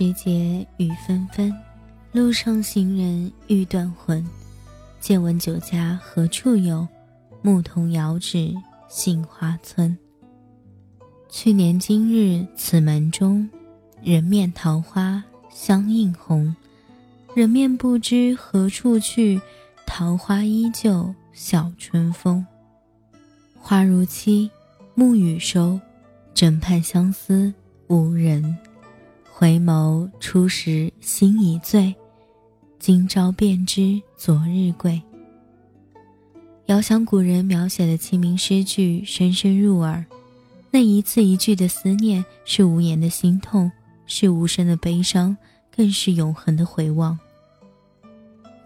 时节雨纷纷，路上行人欲断魂。借问酒家何处有？牧童遥指杏花村。去年今日此门中，人面桃花相映红。人面不知何处去，桃花依旧笑春风。花如期，暮雨收，枕畔相思无人。回眸初时心已醉，今朝便知昨日归。遥想古人描写的清明诗句，深深入耳。那一字一句的思念，是无言的心痛，是无声的悲伤，更是永恒的回望。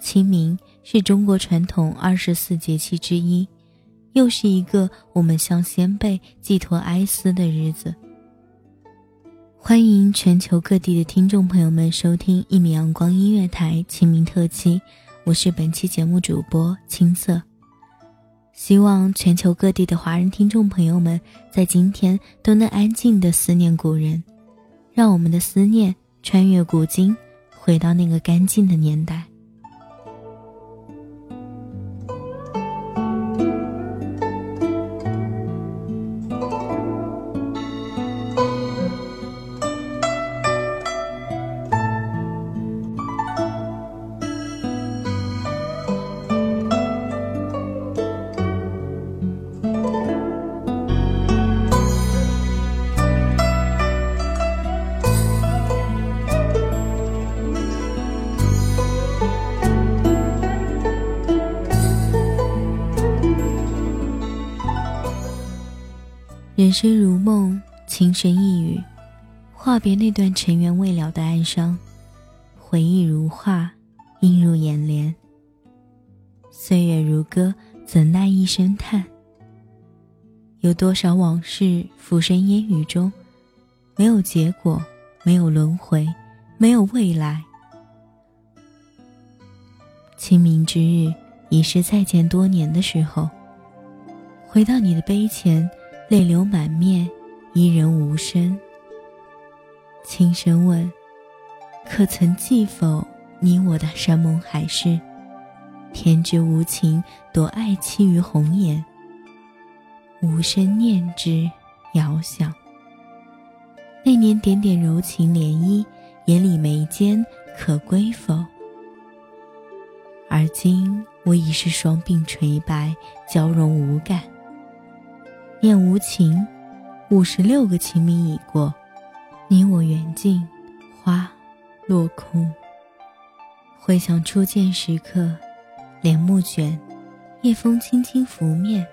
清明是中国传统二十四节气之一，又是一个我们向先辈寄托哀思的日子。欢迎全球各地的听众朋友们收听一米阳光音乐台清明特辑，我是本期节目主播青色。希望全球各地的华人听众朋友们在今天都能安静的思念古人，让我们的思念穿越古今，回到那个干净的年代。人生如梦，情深一语，话别那段尘缘未了的哀伤，回忆如画，映入眼帘。岁月如歌，怎奈一声叹？有多少往事浮生烟雨中，没有结果，没有轮回，没有未来。清明之日，已是再见多年的时候。回到你的碑前。泪流满面，伊人无声。轻声问：“可曾记否你我的山盟海誓？天之无情，夺爱妻于红颜。无声念之，遥想。那年点点柔情涟漪，眼里眉间可归否？而今我已是双鬓垂白，娇容无感。念无情，五十六个清明已过，你我缘尽，花落空。回想初见时刻，帘幕卷，夜风轻轻拂面，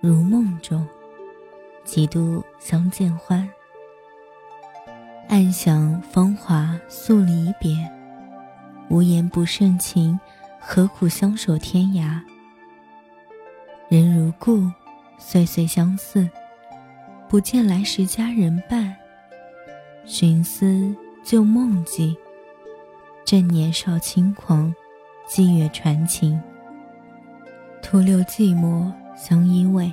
如梦中，几度相见欢。暗想芳华诉离别，无言不胜情，何苦相守天涯？人如故，岁岁相似，不见来时佳人伴。寻思旧梦境。正年少轻狂，霁月传情。徒留寂寞相依偎。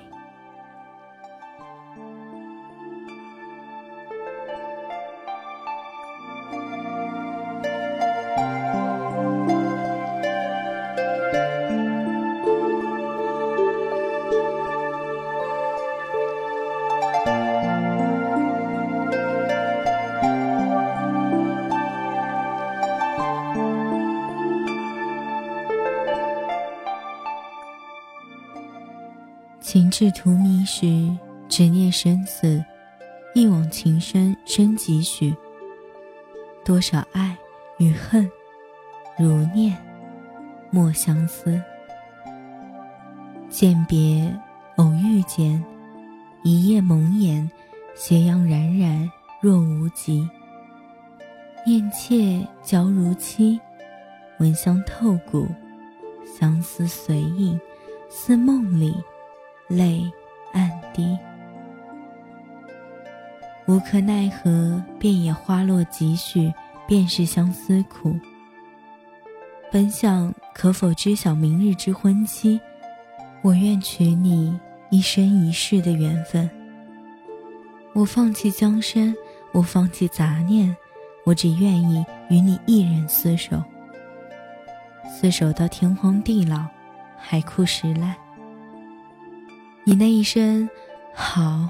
情至荼蘼时，执念生死，一往情深深几许。多少爱与恨，如念，莫相思。饯别偶遇见，一夜蒙眼，斜阳冉冉若无极。念妾娇如漆，闻香透骨，相思随影，似梦里。泪暗滴，无可奈何，便也花落几许，便是相思苦。本想可否知晓明日之婚期，我愿娶你一生一世的缘分。我放弃江山，我放弃杂念，我只愿意与你一人厮守，厮守到天荒地老，海枯石烂。你那一声“好”，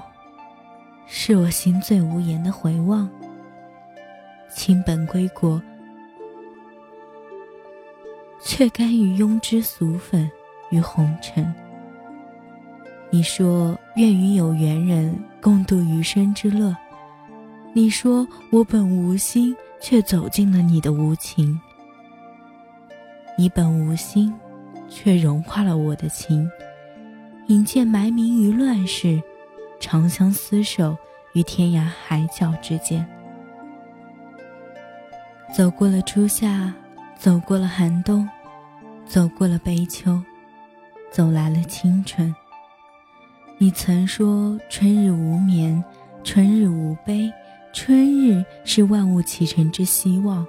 是我心醉无言的回望。清本归国，却甘于庸脂俗粉与红尘。你说愿与有缘人共度余生之乐，你说我本无心，却走进了你的无情。你本无心，却融化了我的情。引剑埋名于乱世，长相厮守于天涯海角之间。走过了初夏，走过了寒冬，走过了悲秋，走来了青春。你曾说春日无眠，春日无悲，春日是万物启程之希望。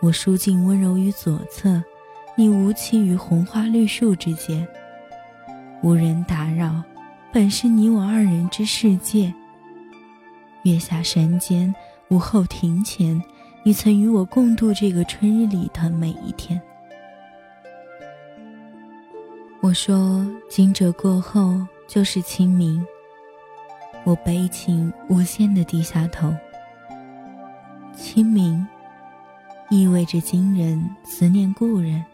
我书尽温柔于左侧，你无期于红花绿树之间。无人打扰，本是你我二人之世界。月下山间，午后庭前，你曾与我共度这个春日里的每一天。我说，惊蛰过后就是清明。我悲情无限的低下头。清明，意味着今人思念故人。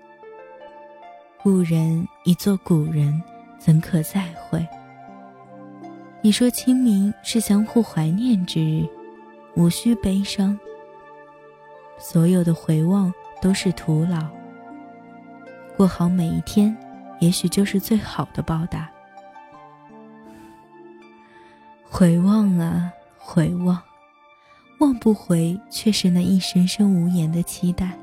故人已作古人。怎可再会？你说清明是相互怀念之日，无需悲伤。所有的回望都是徒劳。过好每一天，也许就是最好的报答。回望啊，回望，望不回，却是那一声声无言的期待。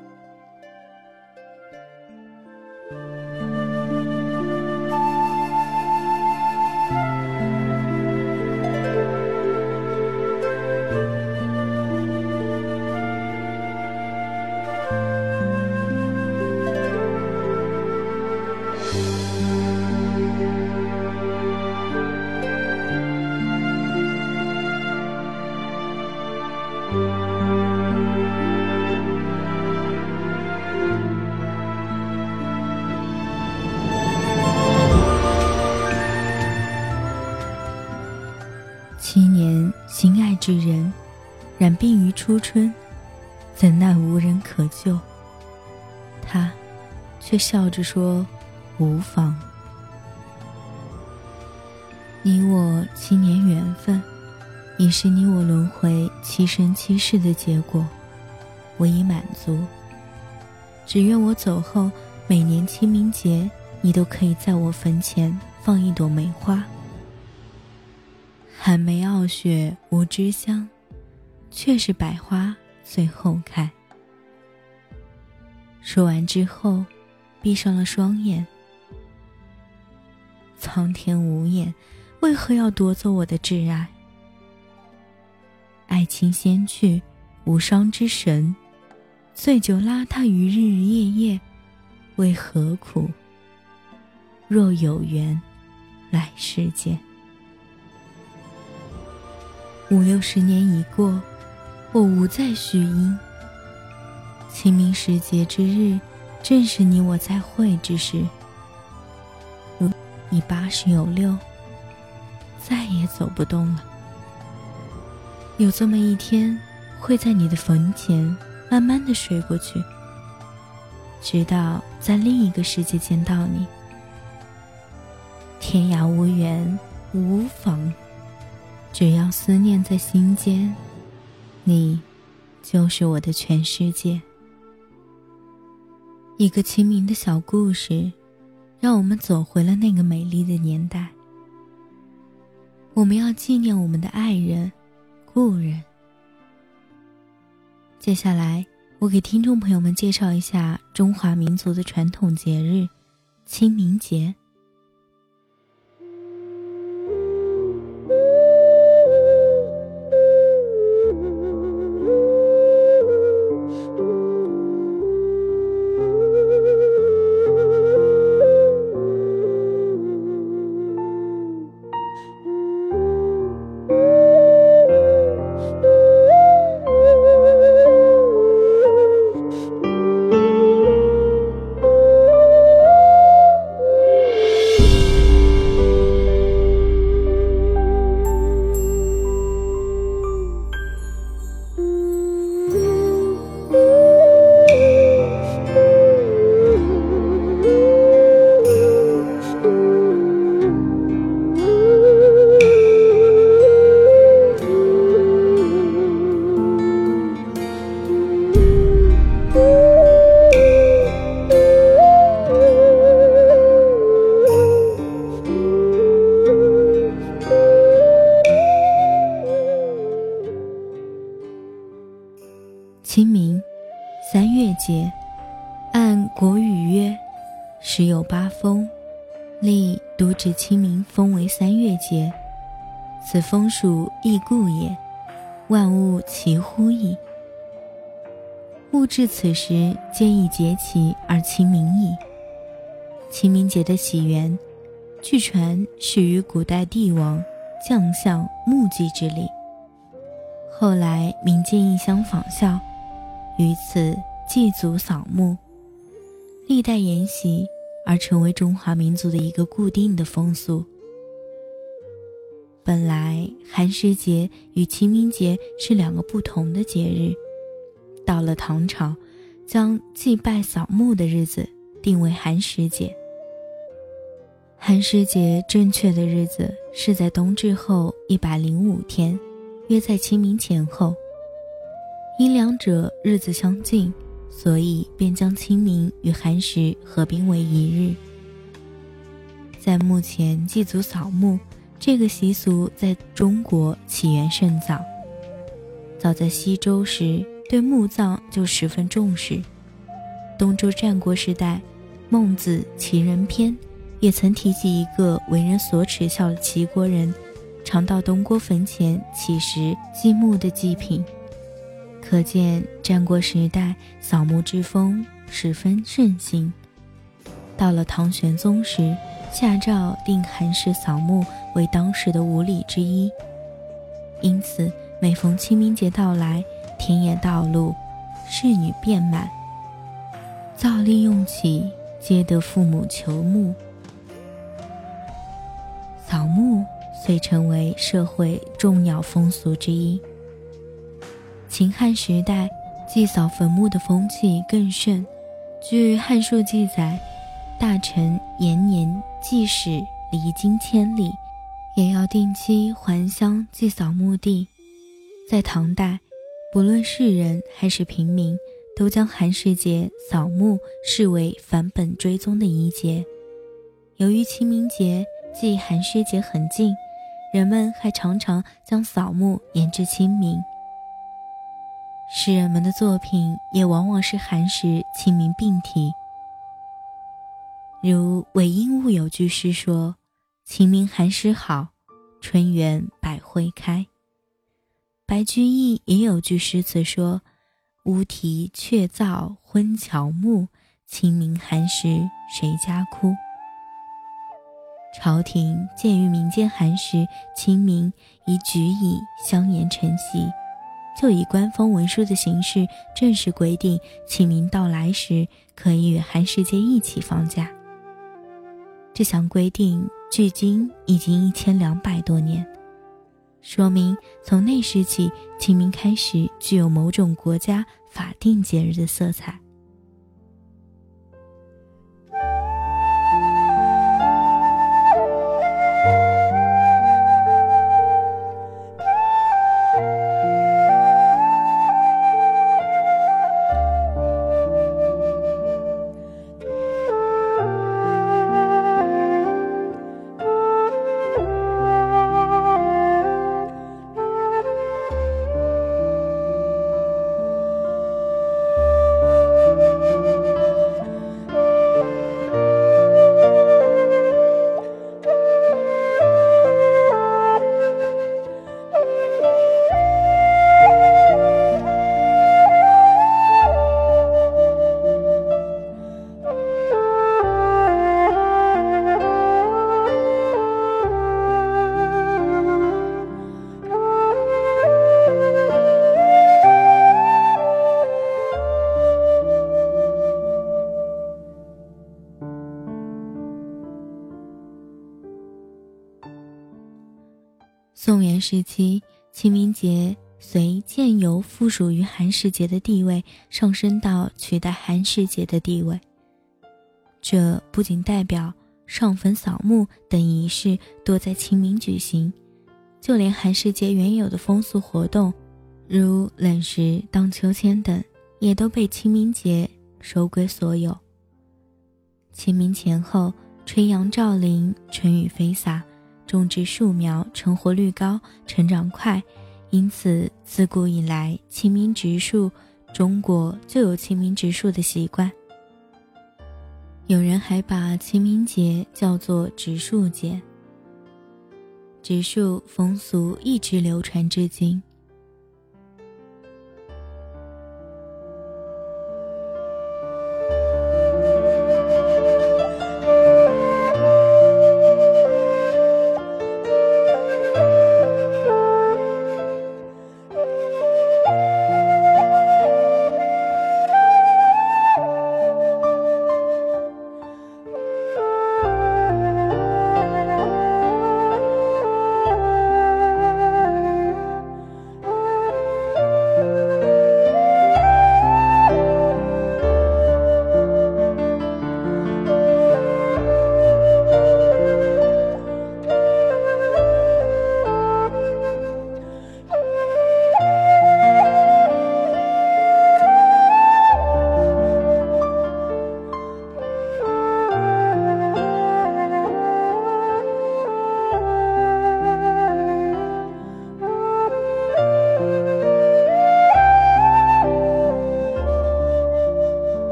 初春，怎奈无人可救。他，却笑着说：“无妨。”你我七年缘分，已是你我轮回七生七世的结果，我已满足。只愿我走后，每年清明节，你都可以在我坟前放一朵梅花。寒梅傲雪无知香，却是百花最后开。说完之后，闭上了双眼。苍天无眼，为何要夺走我的挚爱？爱情先去，无双之神，醉酒邋遢于日日夜夜，为何苦？若有缘，来世见。五六十年已过，我无再续音。清明时节之日，正是你我再会之时。如你八十有六，再也走不动了。有这么一天，会在你的坟前慢慢的睡过去，直到在另一个世界见到你。天涯无缘，无妨。只要思念在心间，你就是我的全世界。一个清明的小故事，让我们走回了那个美丽的年代。我们要纪念我们的爱人、故人。接下来，我给听众朋友们介绍一下中华民族的传统节日——清明节。节，按国语曰：“时有八风，历独指清明风为三月节。此风属异故也，万物齐乎矣。物至此时，皆已节气而清明矣。清明节的起源，据传始于古代帝王、将相墓祭之礼，后来民间异相仿效。”于此祭祖扫墓，历代沿袭而成为中华民族的一个固定的风俗。本来寒食节与清明节是两个不同的节日，到了唐朝，将祭拜扫墓的日子定为寒食节。寒食节正确的日子是在冬至后一百零五天，约在清明前后。因两者日子相近，所以便将清明与寒食合并为一日。在墓前祭祖扫墓这个习俗在中国起源甚早，早在西周时对墓葬就十分重视。东周战国时代，《孟子·齐人篇》也曾提及一个为人所耻笑的齐国人，常到东郭坟前乞食祭墓的祭品。可见战国时代扫墓之风十分盛行。到了唐玄宗时，下诏定寒食扫墓为当时的五礼之一。因此，每逢清明节到来，田野道路，侍女遍满，灶力用起，皆得父母求墓。扫墓遂成为社会重要风俗之一。秦汉时代，祭扫坟墓的风气更盛。据《汉书》记载，大臣延年祭使离京千里，也要定期还乡祭扫墓地。在唐代，不论是人还是平民，都将寒食节扫墓视为返本追踪的仪节。由于清明节距寒食节很近，人们还常常将扫墓延至清明。诗人们的作品也往往是寒食、清明并提。如韦应物有句诗说：“清明寒食好，春园百卉开。”白居易也有句诗词说：“乌啼鹊噪昏乔木，清明寒食谁家哭？”朝廷鉴于民间寒食、清明已举以相沿成习，就以官方文书的形式正式规定，清明到来时可以与寒食节一起放假。这项规定距今已经一千两百多年，说明从那时起，清明开始具有某种国家法定节日的色彩。时期，清明节随渐由附属于寒食节的地位上升到取代寒食节的地位。这不仅代表上坟扫墓等仪式多在清明举行，就连寒食节原有的风俗活动，如冷食、荡秋千等，也都被清明节收归所有。清明前后，春阳照临，春雨飞洒。种植树苗成活率高，成长快，因此自古以来，清明植树，中国就有清明植树的习惯。有人还把清明节叫做植树节。植树风俗一直流传至今。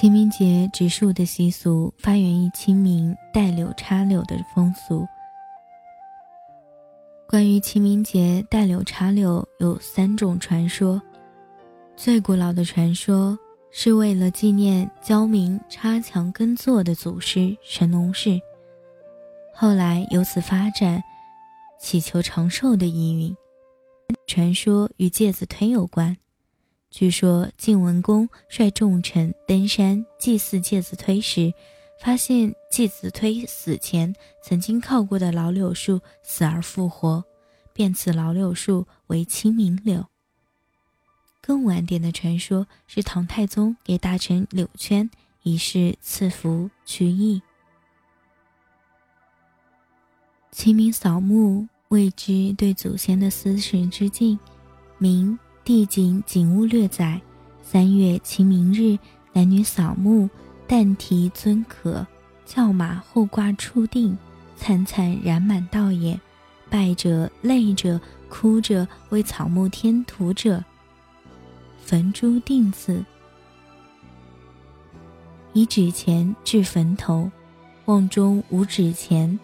清明节植树的习俗发源于清明带柳插柳的风俗。关于清明节带柳插柳有三种传说，最古老的传说是为了纪念焦明插墙耕作的祖师神农氏，后来由此发展，祈求长寿的意蕴。传说与介子推有关。据说晋文公率众臣登山祭祀介子推时，发现介子推死前曾经靠过的老柳树死而复活，便赐老柳树为清明柳。更晚点的传说是唐太宗给大臣柳圈以示赐福去意。清明扫墓谓之对祖先的司事之敬。明地景景物略载：三月清明日，男女扫墓，旦提尊可，轿马后挂触定，灿灿染满道也。拜者、泪者、哭者，为草木添土者。焚诸定字，以纸钱置坟头，望中无纸钱，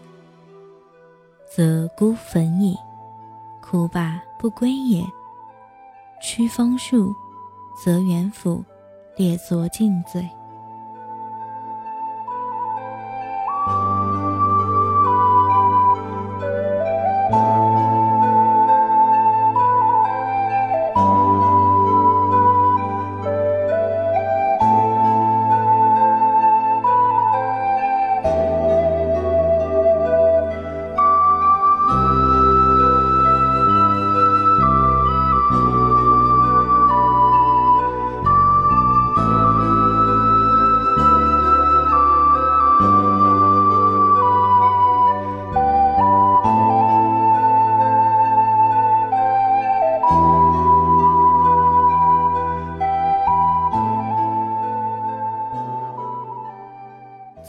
则孤坟矣。哭罢不归也。屈方术，则元府，列作禁罪。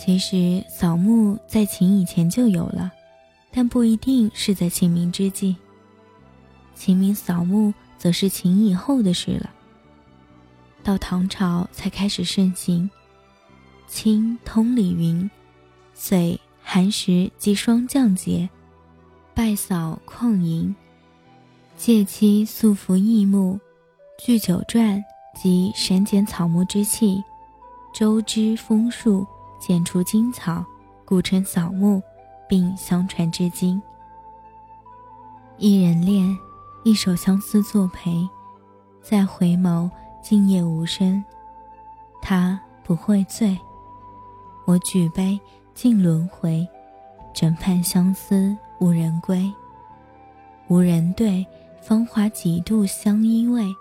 其实扫墓在秦以前就有了，但不一定是在清明之际。清明扫墓则是秦以后的事了。到唐朝才开始盛行。清通礼云：“岁寒食及霜降节，拜扫旷淫，借期素服异木，聚酒馔及删减草木之气，周之风树。”剪除荆草，古称扫墓，并相传至今。一人恋，一首相思作陪，再回眸，静夜无声。他不会醉，我举杯尽轮回，枕畔相思无人归。无人对，芳华几度相依偎。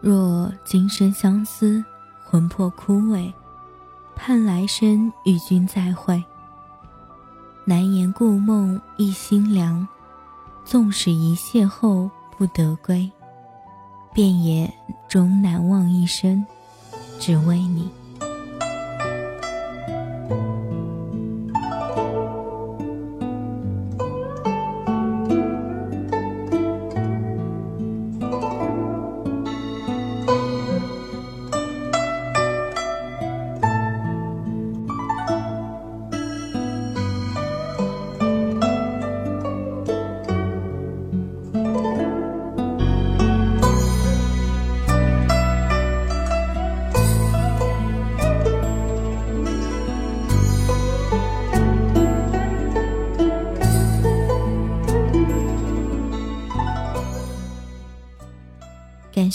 若今生相思，魂魄枯萎。盼来生与君再会。难言故梦一心凉，纵使一邂逅不得归，便也终难忘一生，只为你。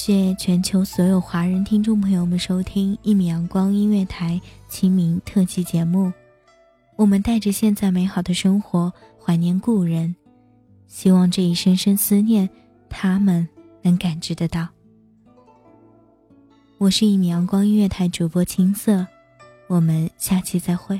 谢全球所有华人听众朋友们收听一米阳光音乐台清明特辑节目。我们带着现在美好的生活怀念故人，希望这一声声思念，他们能感知得到。我是一米阳光音乐台主播青色，我们下期再会。